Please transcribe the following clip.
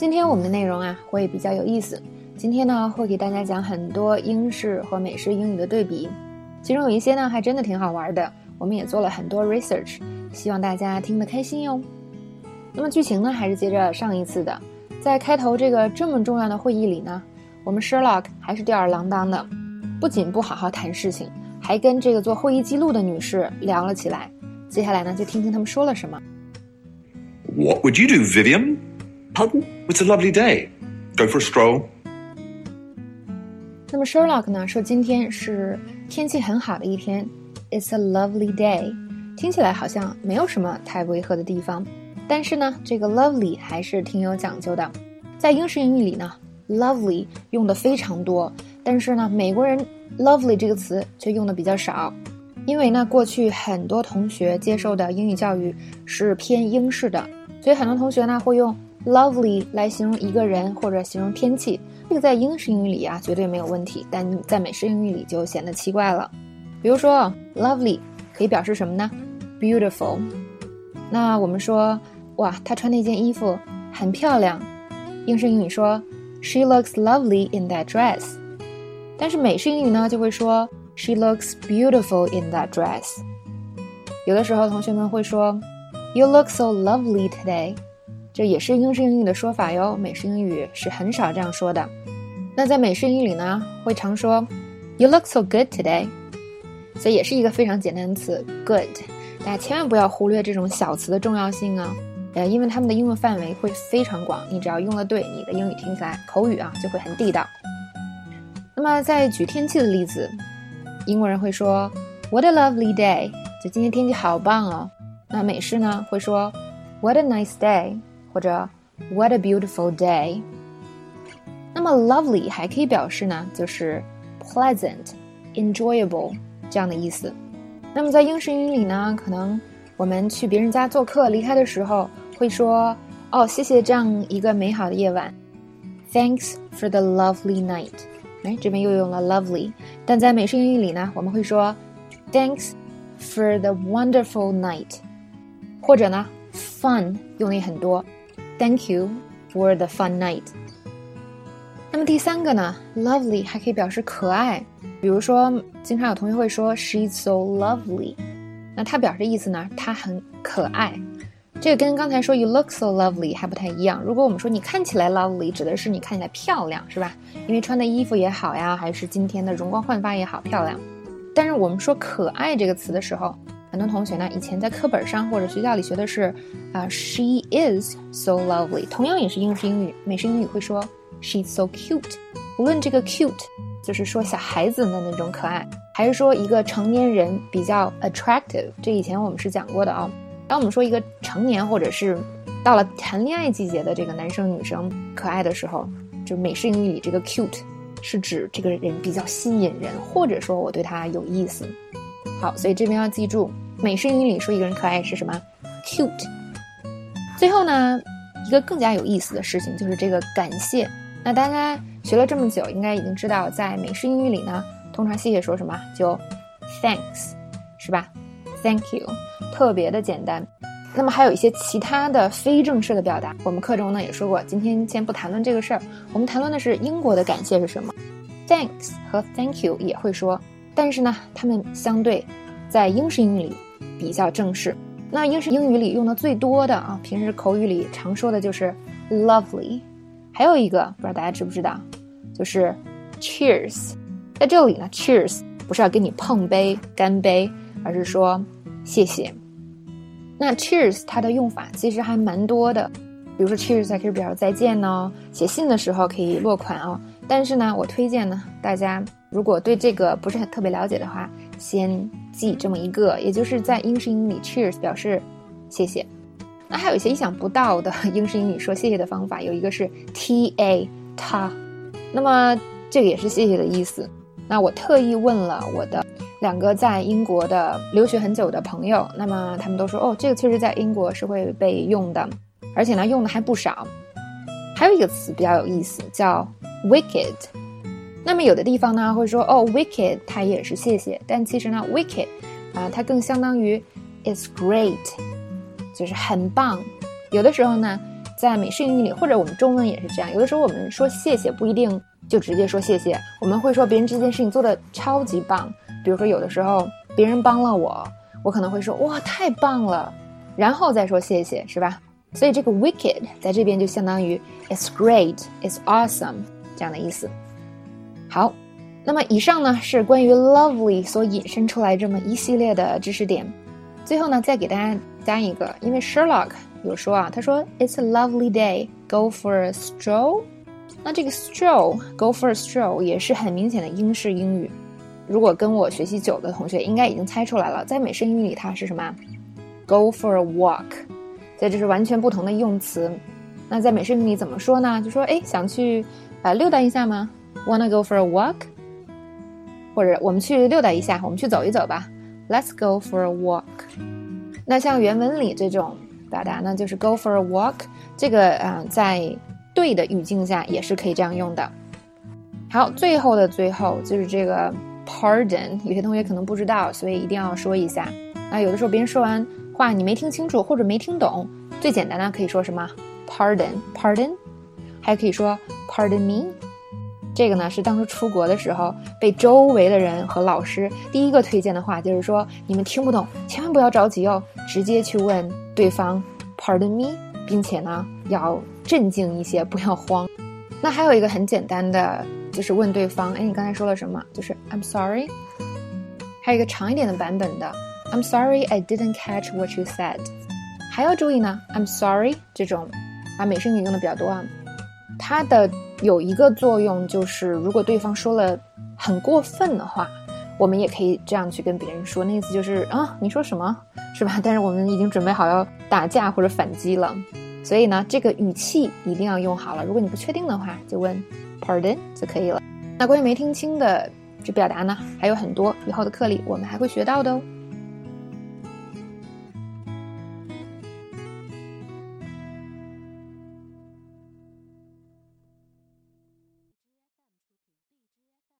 今天我们的内容啊会比较有意思。今天呢会给大家讲很多英式和美式英语的对比，其中有一些呢还真的挺好玩的。我们也做了很多 research，希望大家听得开心哟。那么剧情呢还是接着上一次的，在开头这个这么重要的会议里呢，我们 Sherlock 还是吊儿郎当的，不仅不好好谈事情，还跟这个做会议记录的女士聊了起来。接下来呢就听听他们说了什么。What would you do, Vivian? Pardon? It's a lovely day. Go for a stroll. 那么 Sherlock 呢说今天是天气很好的一天，It's a lovely day，听起来好像没有什么太违和的地方，但是呢，这个 lovely 还是挺有讲究的。在英式英语里呢，lovely 用的非常多，但是呢，美国人 lovely 这个词却用的比较少，因为呢，过去很多同学接受的英语教育是偏英式的，所以很多同学呢会用 lovely 来形容一个人或者形容天气。这个在英式英语里啊绝对没有问题，但在美式英语里就显得奇怪了。比如说，lovely 可以表示什么呢？beautiful。那我们说，哇，她穿那件衣服很漂亮。英式英语说，she looks lovely in that dress。但是美式英语呢就会说，she looks beautiful in that dress。有的时候同学们会说，you look so lovely today。这也是英式英语的说法哟，美式英语是很少这样说的。那在美式英语里呢，会常说 "You look so good today"，所以也是一个非常简单的词 "good"。大家千万不要忽略这种小词的重要性啊，呃，因为它们的应用范围会非常广，你只要用的对，你的英语听起来口语啊就会很地道。那么再举天气的例子，英国人会说 "What a lovely day"，就今天天气好棒哦。那美式呢会说 "What a nice day"。或者 What a beautiful day。那么 lovely 还可以表示呢，就是 pleasant、enjoyable 这样的意思。那么在英式英语里呢，可能我们去别人家做客，离开的时候会说哦，谢谢这样一个美好的夜晚，Thanks for the lovely night。哎，这边又用了 lovely。但在美式英语里呢，我们会说 Thanks for the wonderful night，或者呢 fun 用的也很多。 Thank you for the fun night。那么第三个呢，lovely 还可以表示可爱，比如说，经常有同学会说 she's so lovely，那它表示的意思呢，它很可爱。这个跟刚才说 you look so lovely 还不太一样。如果我们说你看起来 lovely，指的是你看起来漂亮，是吧？因为穿的衣服也好呀，还是今天的容光焕发也好，漂亮。但是我们说可爱这个词的时候，很多同学呢，以前在课本上或者学校里学的是，啊，she is so lovely。同样也是英式英语，美式英语会说 she's so cute。无论这个 cute 就是说小孩子的那种可爱，还是说一个成年人比较 attractive，这以前我们是讲过的啊。当我们说一个成年或者是到了谈恋爱季节的这个男生女生可爱的时候，就美式英语里这个 cute 是指这个人比较吸引人，或者说我对他有意思。好，所以这边要记住，美式英语里说一个人可爱是什么？cute。最后呢，一个更加有意思的事情就是这个感谢。那大家学了这么久，应该已经知道，在美式英语里呢，通常谢谢说什么？就 thanks，是吧？Thank you，特别的简单。那么还有一些其他的非正式的表达，我们课中呢也说过。今天先不谈论这个事儿，我们谈论的是英国的感谢是什么？Thanks 和 Thank you 也会说。但是呢，他们相对在英式英语里比较正式。那英式英语里用的最多的啊，平时口语里常说的就是 lovely。还有一个不知道大家知不知道，就是 cheers。在这里呢，cheers 不是要跟你碰杯干杯，而是说谢谢。那 cheers 它的用法其实还蛮多的，比如说 cheers 还可以表示再见呢，写信的时候可以落款哦。但是呢，我推荐呢，大家。如果对这个不是很特别了解的话，先记这么一个，也就是在英式英语，cheers 表示谢谢。那还有一些意想不到的英式英语说谢谢的方法，有一个是 ta 他，那么这个也是谢谢的意思。那我特意问了我的两个在英国的留学很久的朋友，那么他们都说哦，这个确实在英国是会被用的，而且呢用的还不少。还有一个词比较有意思，叫 wicked。那么有的地方呢会说哦，wicked 它也是谢谢，但其实呢，wicked 啊，它更相当于，it's great，就是很棒。有的时候呢，在美式英语里，或者我们中文也是这样。有的时候我们说谢谢不一定就直接说谢谢，我们会说别人这件事情做的超级棒。比如说有的时候别人帮了我，我可能会说哇太棒了，然后再说谢谢，是吧？所以这个 wicked 在这边就相当于 it's great, it's awesome 这样的意思。好。那么以上呢是关于 lovely 所引申出来这么一系列的知识点。最后呢，再给大家加一个，因为 Sherlock 有说啊，他说 It's a lovely day, go for a stroll。那这个 stroll，go for a stroll 也是很明显的英式英语。如果跟我学习久的同学应该已经猜出来了，在美式英语里它是什么？Go for a walk。所以这是完全不同的用词。那在美式英语里怎么说呢？就说哎，想去呃溜达一下吗？Wanna go for a walk？或者我们去溜达一下，我们去走一走吧。Let's go for a walk。那像原文里这种表达呢，就是 go for a walk。这个啊，在对的语境下也是可以这样用的。好，最后的最后就是这个 pardon。有些同学可能不知道，所以一定要说一下。那有的时候别人说完话你没听清楚或者没听懂，最简单的可以说什么 pardon，pardon，还可以说 pardon me。这个呢是当初出国的时候被周围的人和老师第一个推荐的话，就是说你们听不懂，千万不要着急哦，直接去问对方，Pardon me，并且呢要镇静一些，不要慌。那还有一个很简单的，就是问对方，哎，你刚才说了什么？就是 I'm sorry。还有一个长一点的版本的，I'm sorry I didn't catch what you said。还要注意呢，I'm sorry 这种，啊，美声语用的比较多啊，它的。有一个作用就是，如果对方说了很过分的话，我们也可以这样去跟别人说，那意思就是啊，你说什么，是吧？但是我们已经准备好要打架或者反击了，所以呢，这个语气一定要用好了。如果你不确定的话，就问 Pardon 就可以了。那关于没听清的这表达呢，还有很多，以后的课里我们还会学到的哦。